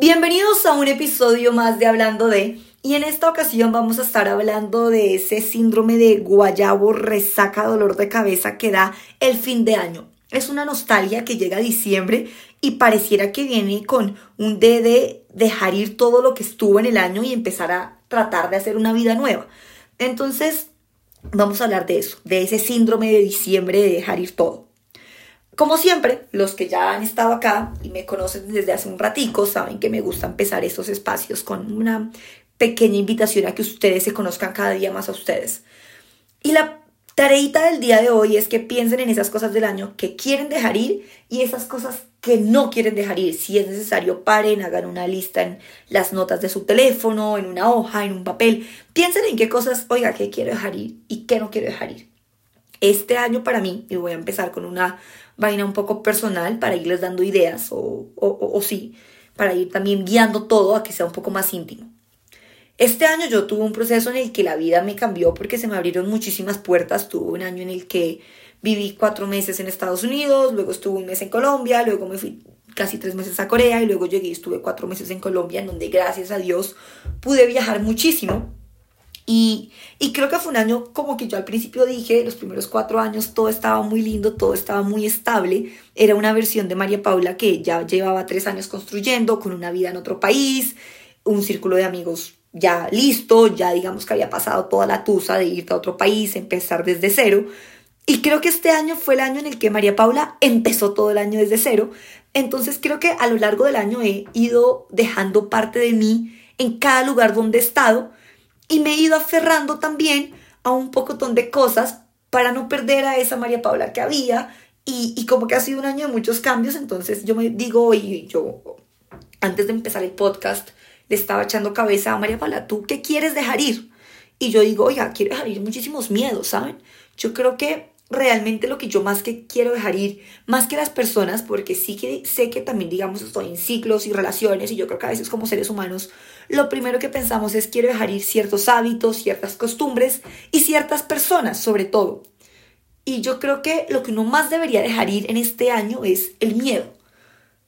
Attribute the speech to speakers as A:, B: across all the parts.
A: Bienvenidos a un episodio más de Hablando de, y en esta ocasión vamos a estar hablando de ese síndrome de guayabo, resaca, dolor de cabeza que da el fin de año. Es una nostalgia que llega diciembre y pareciera que viene con un D de dejar ir todo lo que estuvo en el año y empezar a tratar de hacer una vida nueva. Entonces, vamos a hablar de eso, de ese síndrome de diciembre de dejar ir todo. Como siempre, los que ya han estado acá y me conocen desde hace un ratico saben que me gusta empezar estos espacios con una pequeña invitación a que ustedes se conozcan cada día más a ustedes. Y la tareita del día de hoy es que piensen en esas cosas del año que quieren dejar ir y esas cosas que no quieren dejar ir. Si es necesario, paren, hagan una lista en las notas de su teléfono, en una hoja, en un papel. Piensen en qué cosas, oiga, qué quiero dejar ir y qué no quiero dejar ir. Este año para mí, y voy a empezar con una vaina un poco personal para irles dando ideas o, o, sí, para ir también guiando todo a que sea un poco más íntimo. Este año yo tuve un proceso en el que la vida me cambió porque se me abrieron muchísimas puertas. Tuve un año en el que viví cuatro meses en Estados Unidos, luego estuve un mes en Colombia, luego me fui casi tres meses a Corea y luego llegué y estuve cuatro meses en Colombia, en donde gracias a Dios pude viajar muchísimo. Y, creo que fue un año como que yo al principio dije, los primeros cuatro años todo estaba muy lindo, todo estaba muy estable. Era una versión de María Paula que ya llevaba tres años construyendo, con una vida en otro país, un círculo de amigos ya listo, ya digamos que había pasado toda la tusa de irte a otro país, empezar desde cero. Y creo que este año fue el año en el que María Paula empezó todo el año desde cero. Entonces creo que a lo largo del año he ido dejando parte de mí en cada lugar donde he estado y me he ido aferrando también a un pocotón de cosas para no perder a esa María Paula que había. Y, como que ha sido un año de muchos cambios, entonces yo me digo, y yo antes de empezar el podcast le estaba echando cabeza a María Paula, ¿tú qué quieres dejar ir? Y yo digo, oiga, quiero dejar ir muchísimos miedos, ¿saben? Yo creo que realmente lo que yo más que quiero dejar ir, más que las personas, porque sí que sé que también, digamos, estoy en ciclos y relaciones y yo creo que a veces como seres humanos, lo primero que pensamos es quiero dejar ir ciertos hábitos, ciertas costumbres y ciertas personas, sobre todo. Y yo creo que lo que uno más debería dejar ir en este año es el miedo.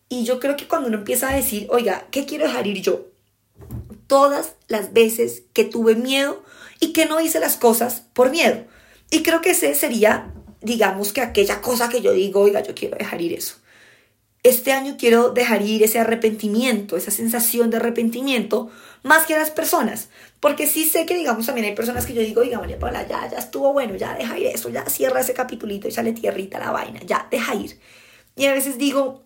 A: Y yo creo que cuando uno empieza a decir, oiga, ¿qué quiero dejar ir yo? Todas las veces que tuve miedo y que no hice las cosas por miedo y creo que ese sería, digamos que aquella cosa que yo digo, oiga, yo quiero dejar ir eso. Este año quiero dejar ir ese arrepentimiento, esa sensación de arrepentimiento, más que las personas. Porque sí sé que, digamos, también hay personas que yo digo, oiga, María Paula, ya, ya estuvo bueno, ya deja ir eso, ya cierra ese capitulito, échale tierrita a la vaina, ya, deja ir. Y a veces digo,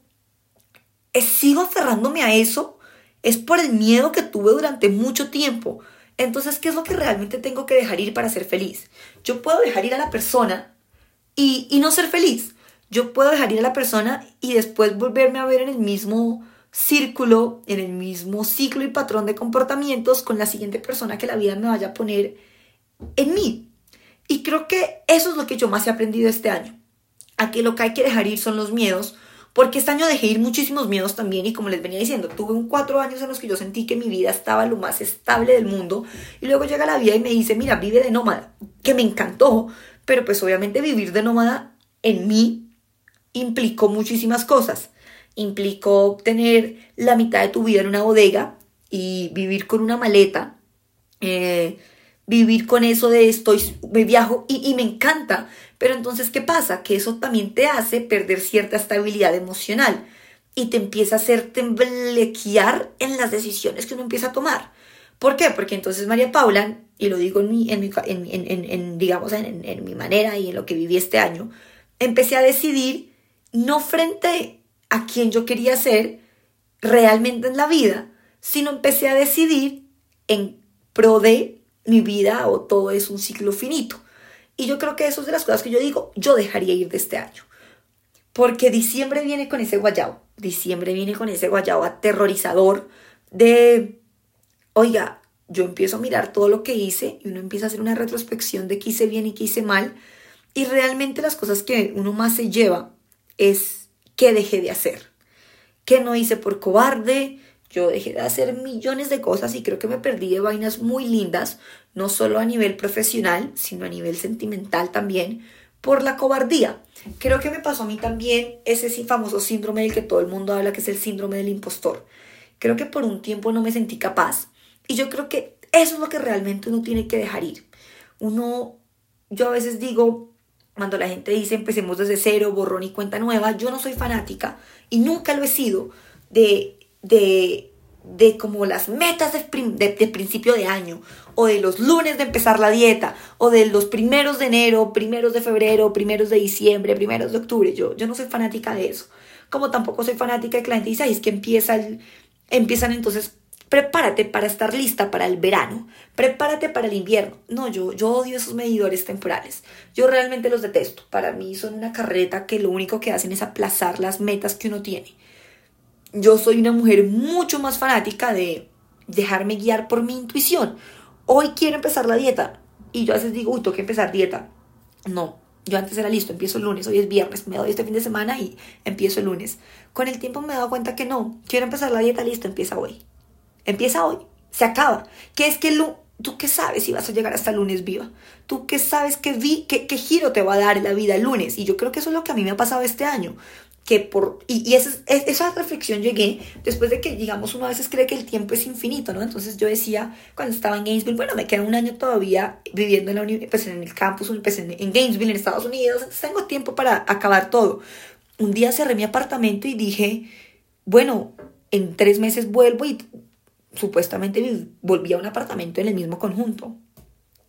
A: sigo aferrándome a eso, es por el miedo que tuve durante mucho tiempo. Entonces, ¿qué es lo que realmente tengo que dejar ir para ser feliz? Yo puedo dejar ir a la persona y, no ser feliz. Yo puedo dejar ir a la persona y después volverme a ver en el mismo círculo, en el mismo ciclo y patrón de comportamientos con la siguiente persona que la vida me vaya a poner en mí. Y creo que eso es lo que yo más he aprendido este año. A que lo que hay que dejar ir son los miedos, porque este año dejé ir muchísimos miedos también y como les venía diciendo, tuve un cuatro años en los que yo sentí que mi vida estaba lo más estable del mundo y luego llega la vida y me dice, mira, vive de nómada, que me encantó, pero pues obviamente vivir de nómada en mí implicó muchísimas cosas. Implicó tener la mitad de tu vida en una bodega y vivir con una maleta, eh, vivir con eso de estoy, me viajo y, y me encanta, pero entonces, ¿qué pasa? Que eso también te hace perder cierta estabilidad emocional y te empieza a hacer temblequear en las decisiones que uno empieza a tomar. ¿Por qué? Porque entonces María Paula, y lo digo en mi, en, en, en, digamos, en, mi manera y en lo que viví este año, empecé a decidir no frente a quien yo quería ser realmente en la vida, sino empecé a decidir en pro de mi vida o todo es un ciclo finito. Y yo creo que eso es de las cosas que yo digo, yo dejaría ir de este año. Porque diciembre viene con ese guayao, diciembre viene con ese guayao aterrorizador de, oiga, yo empiezo a mirar todo lo que hice y uno empieza a hacer una retrospección de qué hice bien y qué hice mal. Y realmente las cosas que uno más se lleva es qué dejé de hacer, qué no hice por cobarde, yo dejé de hacer millones de cosas y creo que me perdí de vainas muy lindas, no solo a nivel profesional, sino a nivel sentimental también, por la cobardía. Creo que me pasó a mí también ese famoso síndrome del que todo el mundo habla, que es el síndrome del impostor. creo que por un tiempo no me sentí capaz. Y yo creo que eso es lo que realmente uno tiene que dejar ir. Uno, yo a veces digo, cuando la gente dice empecemos desde cero, borrón y cuenta nueva, yo no soy fanática y nunca lo he sido de, de, de como las metas de, de, principio de año o de los lunes de empezar la dieta o de los primeros de enero, primeros de febrero, primeros de diciembre, primeros de octubre. Yo, yo no soy fanática de eso. Como tampoco soy fanática de que la gente dice, es que empieza empiezan entonces prepárate para estar lista para el verano, prepárate para el invierno. No, yo, yo odio esos medidores temporales. Yo realmente los detesto. Para mí son una carreta que lo único que hacen es aplazar las metas que uno tiene. Yo soy una mujer mucho más fanática de dejarme guiar por mi intuición. Hoy quiero empezar la dieta y yo a veces digo, uy, tengo que empezar dieta. No, yo antes era listo, empiezo el lunes, hoy es viernes, me doy este fin de semana y empiezo el lunes. Con el tiempo me he dado cuenta que no, quiero empezar la dieta, listo, empieza hoy. Empieza hoy, se acaba. ¿Qué es que tú qué sabes si vas a llegar hasta el lunes viva? ¿Tú qué sabes qué, vi, qué, qué giro te va a dar la vida el lunes? Y yo creo que eso es lo que a mí me ha pasado este año que por, y, y esa, esa, reflexión llegué después de que, digamos, uno a veces cree que el tiempo es infinito, ¿no? Entonces yo decía, cuando estaba en Gainesville, bueno, me queda un año todavía viviendo en, la pues, en el campus, pues, en, en Gainesville, en Estados Unidos, entonces tengo tiempo para acabar todo. Un día cerré mi apartamento y dije, bueno, en tres meses vuelvo y supuestamente volví a un apartamento en el mismo conjunto.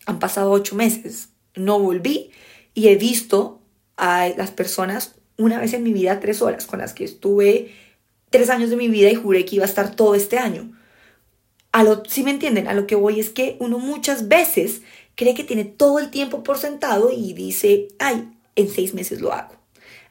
A: Han pasado ocho meses, no volví y he visto a las personas una vez en mi vida tres horas con las que estuve tres años de mi vida y juré que iba a estar todo este año. A lo, si me entienden, a lo que voy es que uno muchas veces cree que tiene todo el tiempo por sentado y dice, ay, en seis meses lo hago.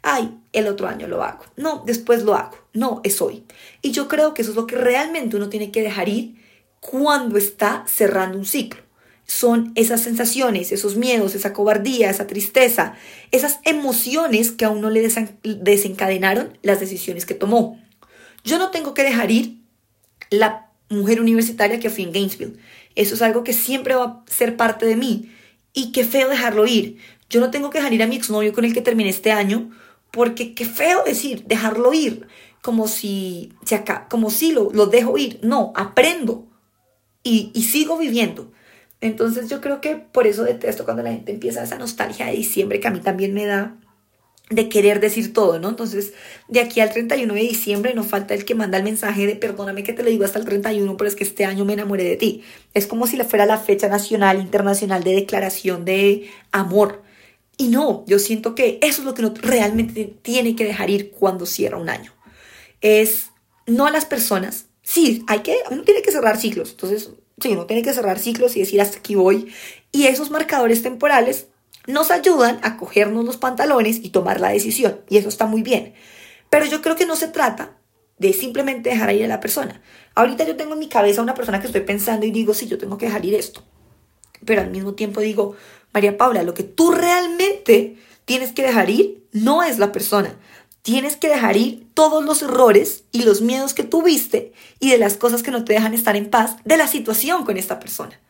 A: Ay, el otro año lo hago. No, después lo hago. No, es hoy. Y yo creo que eso es lo que realmente uno tiene que dejar ir cuando está cerrando un ciclo son esas sensaciones, esos miedos, esa cobardía, esa tristeza, esas emociones que a uno le desencadenaron las decisiones que tomó. Yo no tengo que dejar ir la mujer universitaria que fui en Gainesville. Eso es algo que siempre va a ser parte de mí. Y qué feo dejarlo ir. Yo no tengo que dejar ir a mi exnovio con el que terminé este año, porque qué feo decir, dejarlo ir, como si, como si lo, lo dejo ir. No, aprendo y sigo viviendo. Entonces yo creo que por eso detesto cuando la gente empieza esa nostalgia de diciembre que a mí también me da de querer decir todo, ¿no? Entonces, de aquí al 31 de diciembre no falta el que manda el mensaje de perdóname que te lo digo hasta el 31, pero es que este año me enamoré de ti. Es como si fuera la fecha nacional, internacional de declaración de amor. Y no, yo siento que eso es lo que realmente tiene que dejar ir cuando cierra un año. Es no a las personas. Sí, hay que, uno tiene que cerrar ciclos. Entonces, Sí, uno tiene que cerrar ciclos y decir hasta aquí voy. Y esos marcadores temporales nos ayudan a cogernos los pantalones y tomar la decisión. Y eso está muy bien. Pero yo creo que no se trata de simplemente dejar ir a la persona. Ahorita yo tengo en mi cabeza una persona que estoy pensando y digo, sí, yo tengo que dejar ir esto. Pero al mismo tiempo digo, María Paula, lo que tú realmente tienes que dejar ir no es la persona, Tienes que dejar ir todos los errores y los miedos que tuviste y de las cosas que no te dejan estar en paz de la situación con esta persona.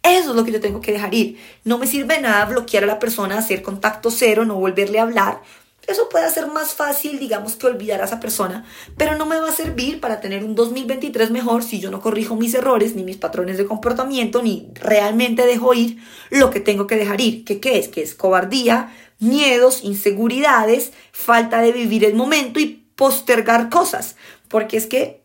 A: Eso es lo que yo tengo que dejar ir. No me sirve nada bloquear a la persona, hacer contacto cero, no volverle a hablar. Eso puede ser más fácil, digamos, que olvidar a esa persona, pero no me va a servir para tener un 2023 mejor si yo no corrijo mis errores, ni mis patrones de comportamiento, ni realmente dejo ir lo que tengo que dejar ir. ¿Qué, qué es? Que es cobardía, miedos, inseguridades, falta de vivir el momento y postergar cosas. Porque es que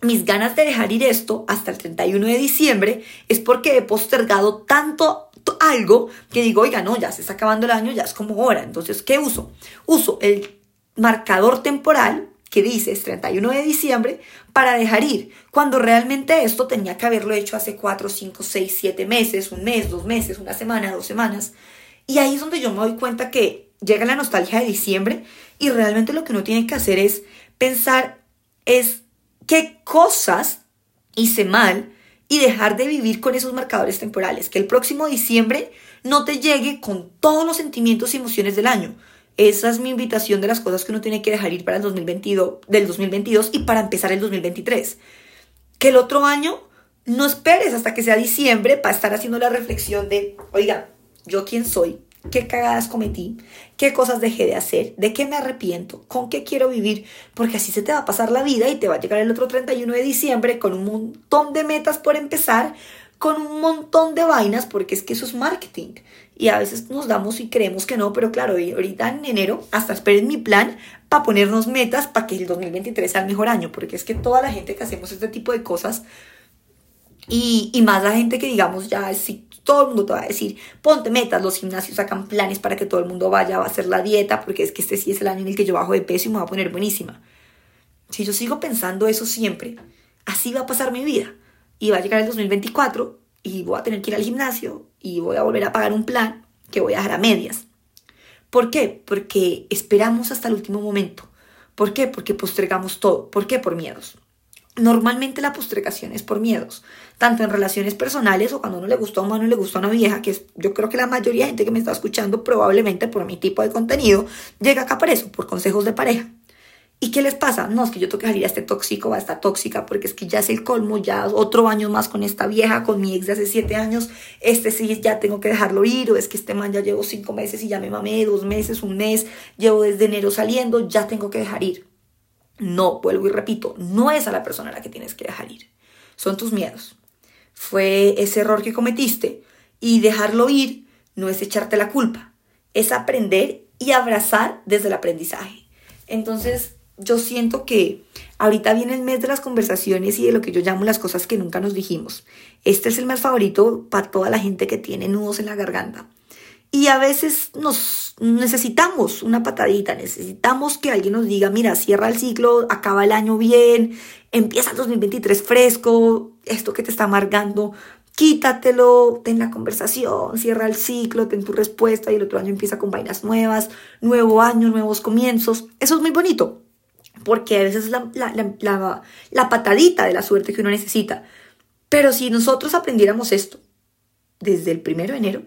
A: mis ganas de dejar ir esto hasta el 31 de diciembre es porque he postergado tanto algo que digo, oiga, no, ya se está acabando el año, ya es como hora. Entonces, ¿qué uso? Uso el marcador temporal que dice es 31 de diciembre para dejar ir, cuando realmente esto tenía que haberlo hecho hace 4, 5, 6, 7 meses, un mes, dos meses, una semana, dos semanas. Y ahí es donde yo me doy cuenta que llega la nostalgia de diciembre y realmente lo que uno tiene que hacer es pensar es qué cosas hice mal y dejar de vivir con esos marcadores temporales. Que el próximo diciembre no te llegue con todos los sentimientos y emociones del año. Esa es mi invitación de las cosas que uno tiene que dejar ir para el 2022, del 2022 y para empezar el 2023. Que el otro año no esperes hasta que sea diciembre para estar haciendo la reflexión de, oiga, yo quién soy, qué cagadas cometí, qué cosas dejé de hacer, de qué me arrepiento, con qué quiero vivir, porque así se te va a pasar la vida y te va a llegar el otro 31 de diciembre con un montón de metas por empezar, con un montón de vainas, porque es que eso es marketing. Y a veces nos damos y creemos que no, pero claro, ahorita en enero hasta esperen mi plan para ponernos metas para que el 2023 sea el mejor año, porque es que toda la gente que hacemos este tipo de cosas y, y más la gente que digamos ya, si todo el mundo te va a decir, ponte metas, los gimnasios sacan planes para que todo el mundo vaya a hacer la dieta, porque es que este sí es el año en el que yo bajo de peso y me voy a poner buenísima. Si yo sigo pensando eso siempre, así va a pasar mi vida. Y va a llegar el 2024 y voy a tener que ir al gimnasio y voy a volver a pagar un plan que voy a dejar a medias. ¿Por qué? Porque esperamos hasta el último momento. ¿Por qué? Porque postergamos todo. ¿Por qué? Por miedos. Normalmente la postergación es por miedos, tanto en relaciones personales o cuando uno le gusta a un y le gusta a una vieja, que es, yo creo que la mayoría de gente que me está escuchando probablemente por mi tipo de contenido llega acá por eso, por consejos de pareja. ¿Y qué les pasa? No, es que yo tengo que salir a este tóxico, a esta tóxica, porque es que ya es el colmo, ya otro año más con esta vieja, con mi ex de hace siete años, este sí ya tengo que dejarlo ir, o es que este man ya llevo cinco meses y ya me mamé, dos meses, un mes, llevo desde enero saliendo, ya tengo que dejar ir. No, vuelvo y repito, no es a la persona a la que tienes que dejar ir, son tus miedos. Fue ese error que cometiste y dejarlo ir no es echarte la culpa, es aprender y abrazar desde el aprendizaje. Entonces, yo siento que ahorita viene el mes de las conversaciones y de lo que yo llamo las cosas que nunca nos dijimos. Este es el mes favorito para toda la gente que tiene nudos en la garganta. Y a veces nos necesitamos una patadita, necesitamos que alguien nos diga, mira, cierra el ciclo, acaba el año bien, empieza el 2023 fresco, esto que te está amargando, quítatelo, ten la conversación, cierra el ciclo, ten tu respuesta y el otro año empieza con vainas nuevas, nuevo año, nuevos comienzos. Eso es muy bonito porque a veces es la, la, patadita de la suerte que uno necesita. Pero si nosotros aprendiéramos esto desde el primero de enero,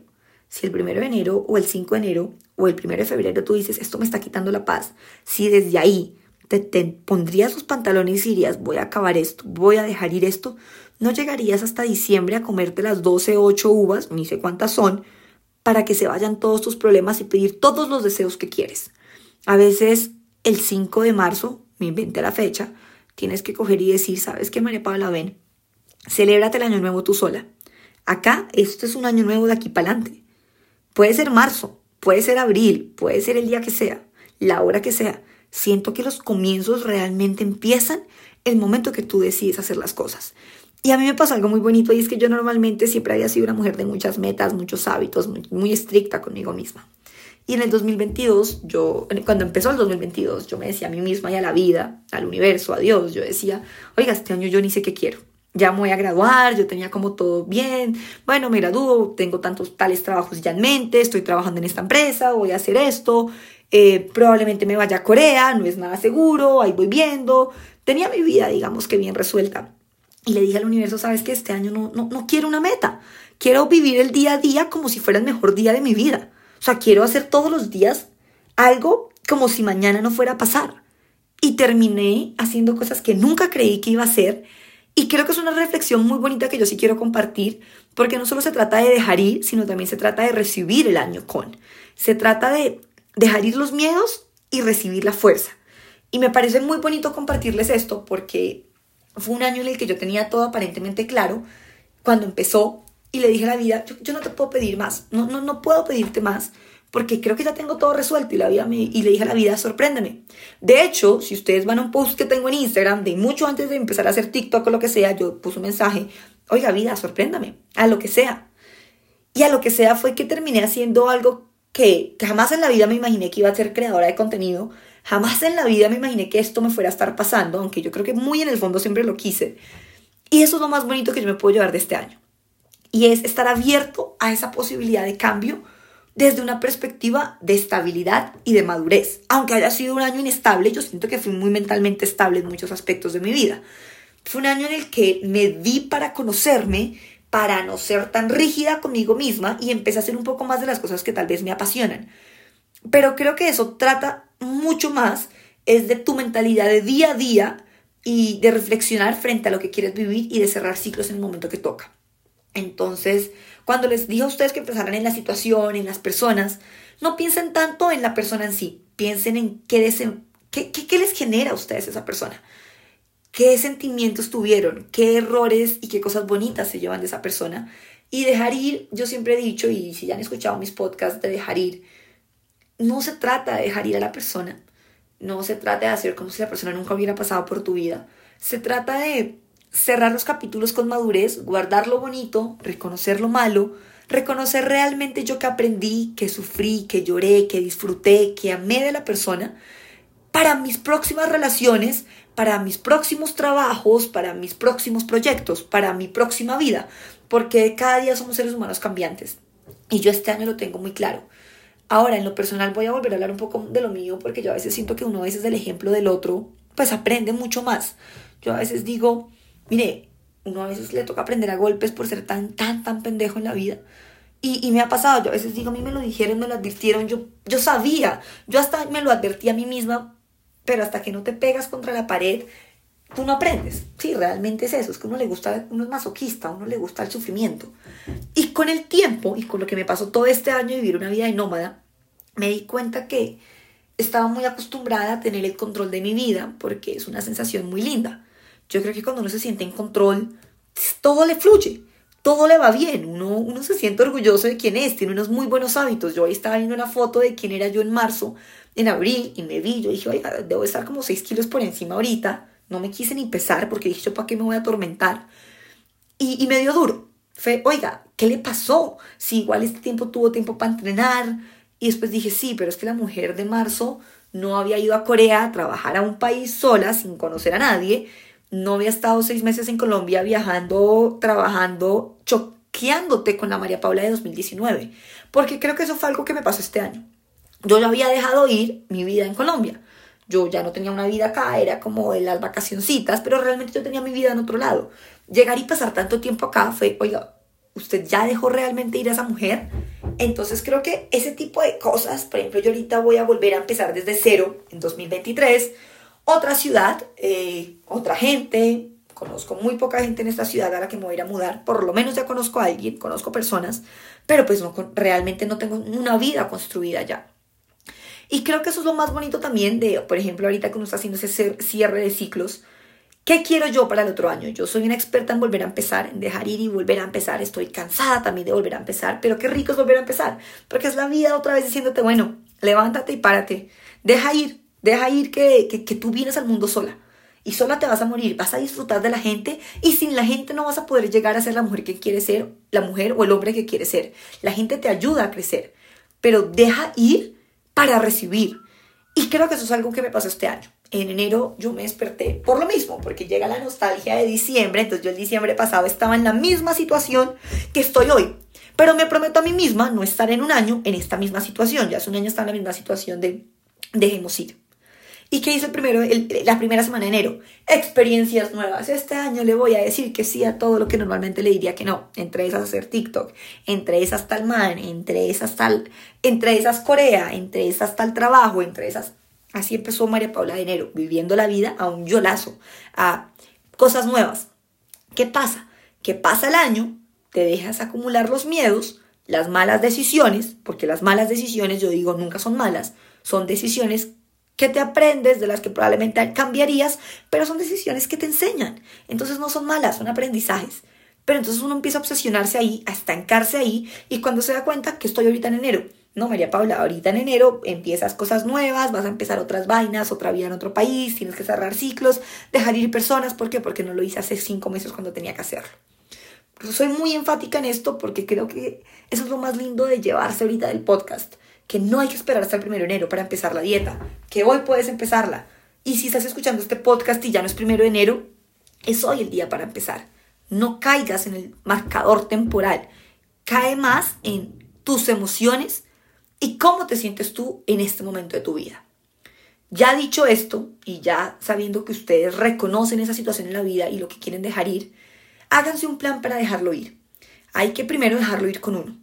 A: si el primero de enero o el 5 de enero o el primero de febrero tú dices, esto me está quitando la paz, si desde ahí te, te, pondrías los pantalones y dirías, voy a acabar esto, voy a dejar ir esto, no llegarías hasta diciembre a comerte las 12, 8 uvas, ni sé cuántas son, para que se vayan todos tus problemas y pedir todos los deseos que quieres. A veces el 5 de marzo, me inventé la fecha, tienes que coger y decir, ¿sabes qué, María Paula? Ven, celébrate el año nuevo tú sola. Acá, esto es un año nuevo de aquí para adelante. Puede ser marzo, puede ser abril, puede ser el día que sea, la hora que sea. Siento que los comienzos realmente empiezan el momento que tú decides hacer las cosas. Y a mí me pasó algo muy bonito y es que yo normalmente siempre había sido una mujer de muchas metas, muchos hábitos, muy, estricta conmigo misma. Y en el 2022, yo, cuando empezó el 2022, yo me decía a mí misma y a la vida, al universo, a Dios, yo decía, oiga, este año yo ni sé qué quiero. Ya me voy a graduar, yo tenía como todo bien, bueno, me gradúo, tengo tantos tales trabajos ya en mente, estoy trabajando en esta empresa, voy a hacer esto, eh, probablemente me vaya a Corea, no es nada seguro, ahí voy viendo. Tenía mi vida, digamos que bien resuelta. Y le dije al universo, sabes que este año no, no, no quiero una meta, quiero vivir el día a día como si fuera el mejor día de mi vida. O sea, quiero hacer todos los días algo como si mañana no fuera a pasar. Y terminé haciendo cosas que nunca creí que iba a hacer. Y creo que es una reflexión muy bonita que yo sí quiero compartir, porque no solo se trata de dejar ir, sino también se trata de recibir el año con. Se trata de dejar ir los miedos y recibir la fuerza. Y me parece muy bonito compartirles esto porque fue un año en el que yo tenía todo aparentemente claro cuando empezó y le dije a la vida, yo, no te puedo pedir más, no, no, no puedo pedirte más, porque creo que ya tengo todo resuelto. Y, la vida me, y le dije a la vida, sorpréndeme. De hecho, si ustedes van a un post que tengo en Instagram, de mucho antes de empezar a hacer TikTok o lo que sea, yo puse un mensaje, oiga vida, sorpréndame, a lo que sea. Y a lo que sea fue que terminé haciendo algo que jamás en la vida me imaginé que iba a ser creadora de contenido, jamás en la vida me imaginé que esto me fuera a estar pasando, aunque yo creo que muy en el fondo siempre lo quise. Y eso es lo más bonito que yo me puedo llevar de este año y es estar abierto a esa posibilidad de cambio desde una perspectiva de estabilidad y de madurez. Aunque haya sido un año inestable, yo siento que fui muy mentalmente estable en muchos aspectos de mi vida. Fue un año en el que me di para conocerme, para no ser tan rígida conmigo misma y empecé a hacer un poco más de las cosas que tal vez me apasionan. Pero creo que eso trata mucho más, es de tu mentalidad de día a día y de reflexionar frente a lo que quieres vivir y de cerrar ciclos en el momento que toca. Entonces, cuando les digo a ustedes que empezaran en la situación, en las personas, no piensen tanto en la persona en sí, piensen en qué, qué, qué, qué les genera a ustedes esa persona. Qué sentimientos tuvieron, qué errores y qué cosas bonitas se llevan de esa persona. Y dejar ir, yo siempre he dicho, y si ya han escuchado mis podcasts de dejar ir, no se trata de dejar ir a la persona, no se trata de hacer como si la persona nunca hubiera pasado por tu vida, se trata de cerrar los capítulos con madurez, guardar lo bonito, reconocer lo malo, reconocer realmente yo que aprendí, que sufrí, que lloré, que disfruté, que amé de la persona, para mis próximas relaciones, para mis próximos trabajos, para mis próximos proyectos, para mi próxima vida, porque cada día somos seres humanos cambiantes. Y yo este año lo tengo muy claro. Ahora, en lo personal voy a volver a hablar un poco de lo mío, porque yo a veces siento que uno a veces del ejemplo del otro, pues aprende mucho más. Yo a veces digo, mire, uno a veces le toca aprender a golpes por ser tan, tan, tan pendejo en la vida. Y, me ha pasado, yo a veces digo, a mí me lo dijeron, me lo advirtieron, yo, yo sabía, yo hasta me lo advertí a mí misma pero hasta que no te pegas contra la pared, tú no aprendes. Sí, realmente es eso, es que uno le gusta, uno es masoquista, uno le gusta el sufrimiento. Y con el tiempo, y con lo que me pasó todo este año de vivir una vida de nómada, me di cuenta que estaba muy acostumbrada a tener el control de mi vida, porque es una sensación muy linda. Yo creo que cuando uno se siente en control, todo le fluye, todo le va bien, uno, uno se siente orgulloso de quién es, tiene unos muy buenos hábitos. Yo ahí estaba viendo una foto de quién era yo en marzo, en abril y me vi, yo dije, oiga, debo estar como 6 kilos por encima ahorita. No me quise ni pesar porque dije, yo para qué me voy a atormentar. Y, y me dio duro. Fue, oiga, ¿qué le pasó? Si igual este tiempo tuvo tiempo para entrenar. Y después dije, sí, pero es que la mujer de marzo no había ido a Corea a trabajar a un país sola, sin conocer a nadie. No había estado seis meses en Colombia viajando, trabajando, choqueándote con la María Paula de 2019. Porque creo que eso fue algo que me pasó este año. Yo ya había dejado ir mi vida en Colombia. Yo ya no tenía una vida acá, era como de las vacacioncitas, pero realmente yo tenía mi vida en otro lado. Llegar y pasar tanto tiempo acá fue, oiga, usted ya dejó realmente ir a esa mujer. Entonces creo que ese tipo de cosas, por ejemplo, yo ahorita voy a volver a empezar desde cero en 2023, otra ciudad, eh, otra gente, conozco muy poca gente en esta ciudad a la que me voy a ir a mudar, por lo menos ya conozco a alguien, conozco personas, pero pues no, realmente no tengo una vida construida ya. Y creo que eso es lo más bonito también de, por ejemplo, ahorita que uno está haciendo ese cierre de ciclos. ¿Qué quiero yo para el otro año? Yo soy una experta en volver a empezar, en dejar ir y volver a empezar. Estoy cansada también de volver a empezar, pero qué rico es volver a empezar. Porque es la vida otra vez diciéndote, bueno, levántate y párate. Deja ir, deja ir que, que, tú vienes al mundo sola. Y sola te vas a morir, vas a disfrutar de la gente y sin la gente no vas a poder llegar a ser la mujer que quieres ser, la mujer o el hombre que quieres ser. La gente te ayuda a crecer, pero deja ir para recibir. Y creo que eso es algo que me pasó este año. En enero yo me desperté por lo mismo, porque llega la nostalgia de diciembre, entonces yo el diciembre pasado estaba en la misma situación que estoy hoy. Pero me prometo a mí misma no estar en un año en esta misma situación. Ya hace un año está en la misma situación de dejemos ir. ¿Y qué hizo el primero, la primera semana de enero? Experiencias nuevas. Este año le voy a decir que sí a todo lo que normalmente le diría que no. Entre esas hacer TikTok, entre esas tal man, entre esas tal, entre esas Corea, entre esas tal trabajo, entre esas... Así empezó María Paula de enero, viviendo la vida a un yolazo, a cosas nuevas. ¿Qué pasa? Que pasa el año, te dejas acumular los miedos, las malas decisiones, porque las malas decisiones, yo digo, nunca son malas, son decisiones que te aprendes, de las que probablemente cambiarías, pero son decisiones que te enseñan. Entonces no son malas, son aprendizajes. Pero entonces uno empieza a obsesionarse ahí, a estancarse ahí, y cuando se da cuenta que estoy ahorita en enero, no, María Paula, ahorita en enero empiezas cosas nuevas, vas a empezar otras vainas, otra vida en otro país, tienes que cerrar ciclos, dejar ir personas. ¿Por qué? Porque no lo hice hace cinco meses cuando tenía que hacerlo. soy muy enfática en esto porque creo que eso es lo más lindo de llevarse ahorita del podcast que no hay que esperar hasta el primero de enero para empezar la dieta, que hoy puedes empezarla. Y si estás escuchando este podcast y ya no es primero de enero, es hoy el día para empezar. No caigas en el marcador temporal. Cae más en tus emociones y cómo te sientes tú en este momento de tu vida. Ya dicho esto, y ya sabiendo que ustedes reconocen esa situación en la vida y lo que quieren dejar ir, háganse un plan para dejarlo ir. Hay que primero dejarlo ir con uno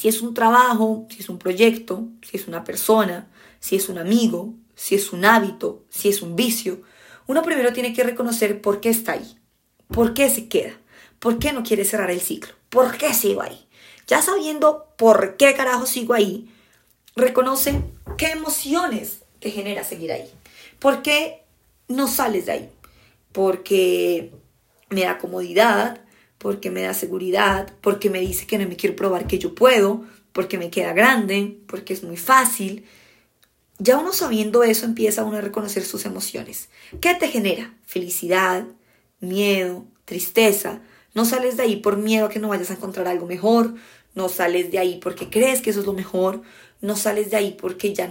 A: si es un trabajo, si es un proyecto, si es una persona, si es un amigo, si es un hábito, si es un vicio, uno primero tiene que reconocer por qué está ahí, por qué se queda, ¿Por qué no quieres cerrar el ciclo? ¿Por qué sigo ahí? Ya sabiendo por qué carajo sigo ahí, reconoce qué emociones te genera seguir ahí. ¿Por qué no sales de ahí? Porque me da comodidad, porque me da seguridad, porque me dice que no me quiero probar que yo puedo, porque me queda grande, porque es muy fácil. Ya uno sabiendo eso empieza uno a reconocer sus emociones. ¿Qué te genera? Felicidad, miedo, tristeza. No sales de ahí por miedo a que no vayas a encontrar algo mejor, no sales de ahí porque crees que eso es lo mejor, no sales de ahí porque ya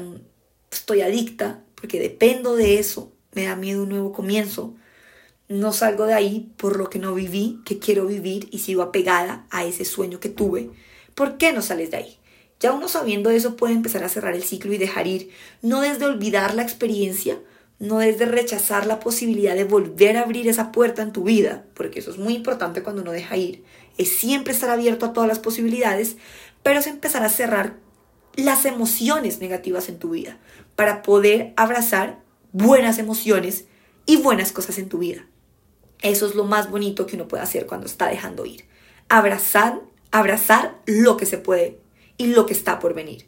A: estoy adicta, porque dependo de eso, me da miedo un nuevo comienzo. No salgo de ahí por lo que no viví, que quiero vivir y sigo apegada a ese sueño que tuve. ¿Por qué no sales de ahí? Ya uno sabiendo eso puede empezar a cerrar el ciclo y dejar ir, no desde olvidar la experiencia, no desde rechazar la posibilidad de volver a abrir esa puerta en tu vida, porque eso es muy importante cuando uno deja ir, es siempre estar abierto a todas las posibilidades, pero es empezar a cerrar las emociones negativas en tu vida para poder abrazar buenas emociones y buenas cosas en tu vida. Eso es lo más bonito que uno puede hacer cuando está dejando ir. Abrazar, abrazar lo que se puede y lo que está por venir.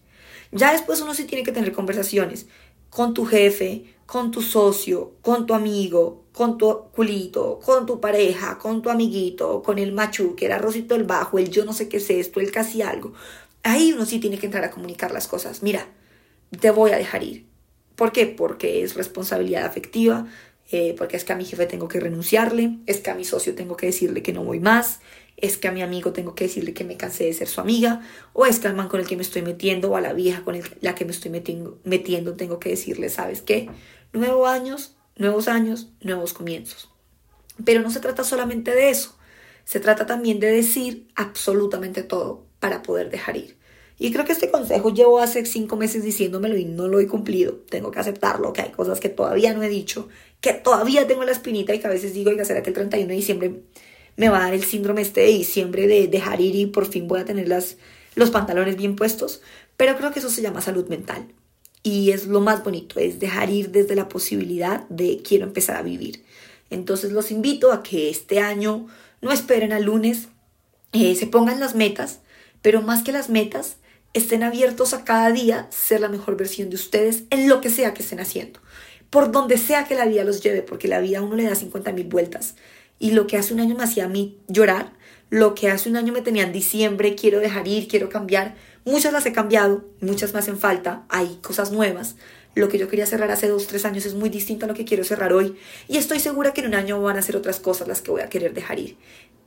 A: Ya después uno sí tiene que tener conversaciones con tu jefe, con tu socio, con tu amigo, con tu culito, con tu pareja, con tu amiguito, con el machu, que era Rosito el Bajo, el yo no sé qué es esto, el casi algo. Ahí uno sí tiene que entrar a comunicar las cosas. Mira, te voy a dejar ir. ¿Por qué? Porque es responsabilidad afectiva, eh, porque es que a mi jefe tengo que renunciarle, es que a mi socio tengo que decirle que no voy más, es que a mi amigo tengo que decirle que me cansé de ser su amiga, o es que al man con el que me estoy metiendo, o a la vieja con la que me estoy metiendo, metiendo, tengo que decirle, ¿sabes qué? Nuevos años, nuevos años, nuevos comienzos. Pero no se trata solamente de eso, se trata también de decir absolutamente todo para poder dejar ir. Y creo que este consejo llevo hace cinco meses diciéndomelo y no lo he cumplido. Tengo que aceptarlo, que hay cosas que todavía no he dicho, que todavía tengo la espinita y que a veces digo, oiga, ¿será que el 31 de diciembre me va a dar el síndrome este de diciembre de dejar ir y por fin voy a tener las, los pantalones bien puestos? Pero creo que eso se llama salud mental. Y es lo más bonito, es dejar ir desde la posibilidad de quiero empezar a vivir. Entonces los invito a que este año no esperen al lunes, eh, se pongan las metas, pero más que las metas, estén abiertos a cada día ser la mejor versión de ustedes en lo que sea que estén haciendo, por donde sea que la vida los lleve, porque la vida a uno le da 50 mil vueltas. Y lo que hace un año me hacía a mí llorar, lo que hace un año me tenía en diciembre, quiero dejar ir, quiero cambiar, muchas las he cambiado, muchas me hacen falta, hay cosas nuevas. Lo que yo quería cerrar hace dos, tres años es muy distinto a lo que quiero cerrar hoy. Y estoy segura que en un año van a ser otras cosas las que voy a querer dejar ir.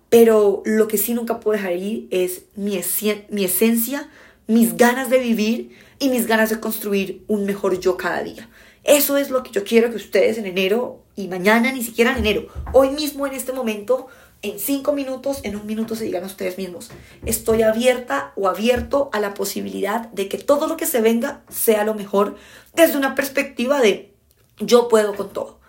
A: Pero lo que sí nunca puedo dejar ir es mi, mi esencia, mis ganas de vivir y mis ganas de construir un mejor yo cada día. Eso es lo que yo quiero que ustedes en enero y mañana, ni siquiera en enero, hoy mismo en este momento, en cinco minutos, en un minuto se digan a ustedes mismos, estoy abierta o abierto a la posibilidad de que todo lo que se venga sea lo mejor desde una perspectiva de yo puedo con todo.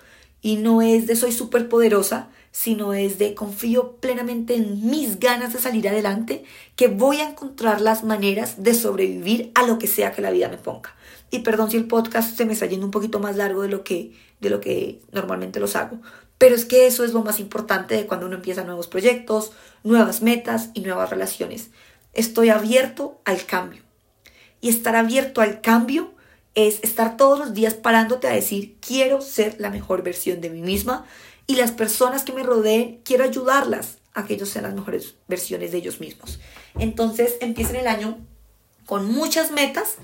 A: Y no es de soy súper poderosa, sino es de confío plenamente en mis ganas de salir adelante, que voy a encontrar las maneras de sobrevivir a lo que sea que la vida me ponga. Y perdón si el podcast se me está yendo un poquito más largo de lo que, de lo que normalmente los hago, pero es que eso es lo más importante de cuando uno empieza nuevos proyectos, nuevas metas y nuevas relaciones. Estoy abierto al cambio. Y estar abierto al cambio es estar todos los días parándote a decir, quiero ser la mejor versión de mí misma y las personas que me rodeen, quiero ayudarlas a que ellos sean las mejores versiones de ellos mismos. Entonces empiecen el año con muchas metas,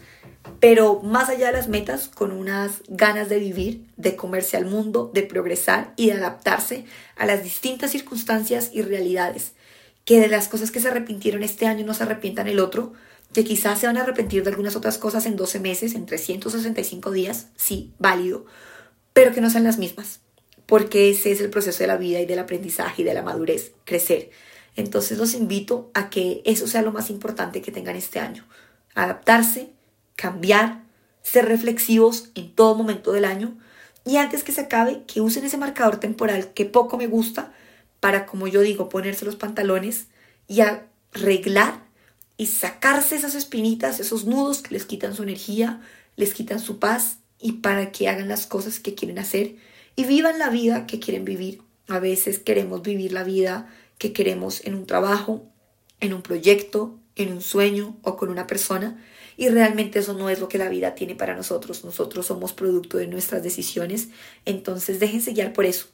A: pero más allá de las metas, con unas ganas de vivir, de comerse al mundo, de progresar y de adaptarse a las distintas circunstancias y realidades. Que de las cosas que se arrepintieron este año no se arrepientan el otro, que quizás se van a arrepentir de algunas otras cosas en 12 meses, en 365 días, sí, válido, pero que no sean las mismas porque ese es el proceso de la vida y del aprendizaje y de la madurez, crecer. Entonces los invito a que eso sea lo más importante que tengan este año. Adaptarse, cambiar, ser reflexivos en todo momento del año y antes que se acabe, que usen ese marcador temporal que poco me gusta para, como yo digo, ponerse los pantalones y arreglar y sacarse esas espinitas, esos nudos que les quitan su energía, les quitan su paz y para que hagan las cosas que quieren hacer y vivan la vida que quieren vivir. A veces queremos vivir la vida que queremos en un trabajo, en un proyecto, en un sueño o con una persona. Y realmente eso no es lo que la vida tiene para nosotros. Nosotros somos producto de nuestras decisiones. Entonces déjense guiar por eso.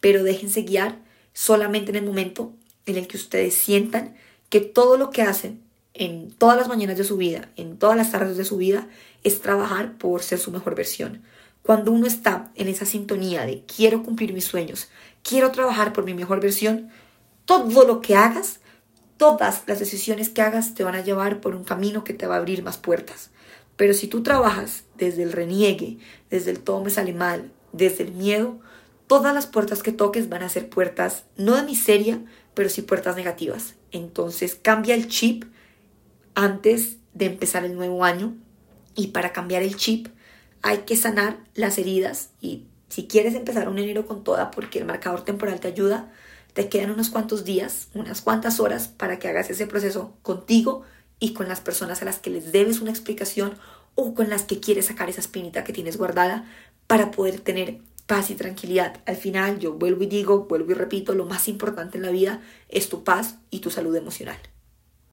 A: Pero déjense guiar solamente en el momento en el que ustedes sientan que todo lo que hacen en todas las mañanas de su vida, en todas las tardes de su vida, es trabajar por ser su mejor versión. Cuando uno está en esa sintonía de quiero cumplir mis sueños, quiero trabajar por mi mejor versión, todo lo que hagas, todas las decisiones que hagas te van a llevar por un camino que te va a abrir más puertas. Pero si tú trabajas desde el reniegue, desde el todo me sale mal, desde el miedo, todas las puertas que toques van a ser puertas no de miseria, pero sí puertas negativas. Entonces cambia el chip antes de empezar el nuevo año y para cambiar el chip hay que sanar las heridas y si quieres empezar un enero con toda porque el marcador temporal te ayuda, te quedan unos cuantos días, unas cuantas horas para que hagas ese proceso contigo y con las personas a las que les debes una explicación o con las que quieres sacar esa espinita que tienes guardada para poder tener paz y tranquilidad. Al final, yo vuelvo y digo, vuelvo y repito, lo más importante en la vida es tu paz y tu salud emocional.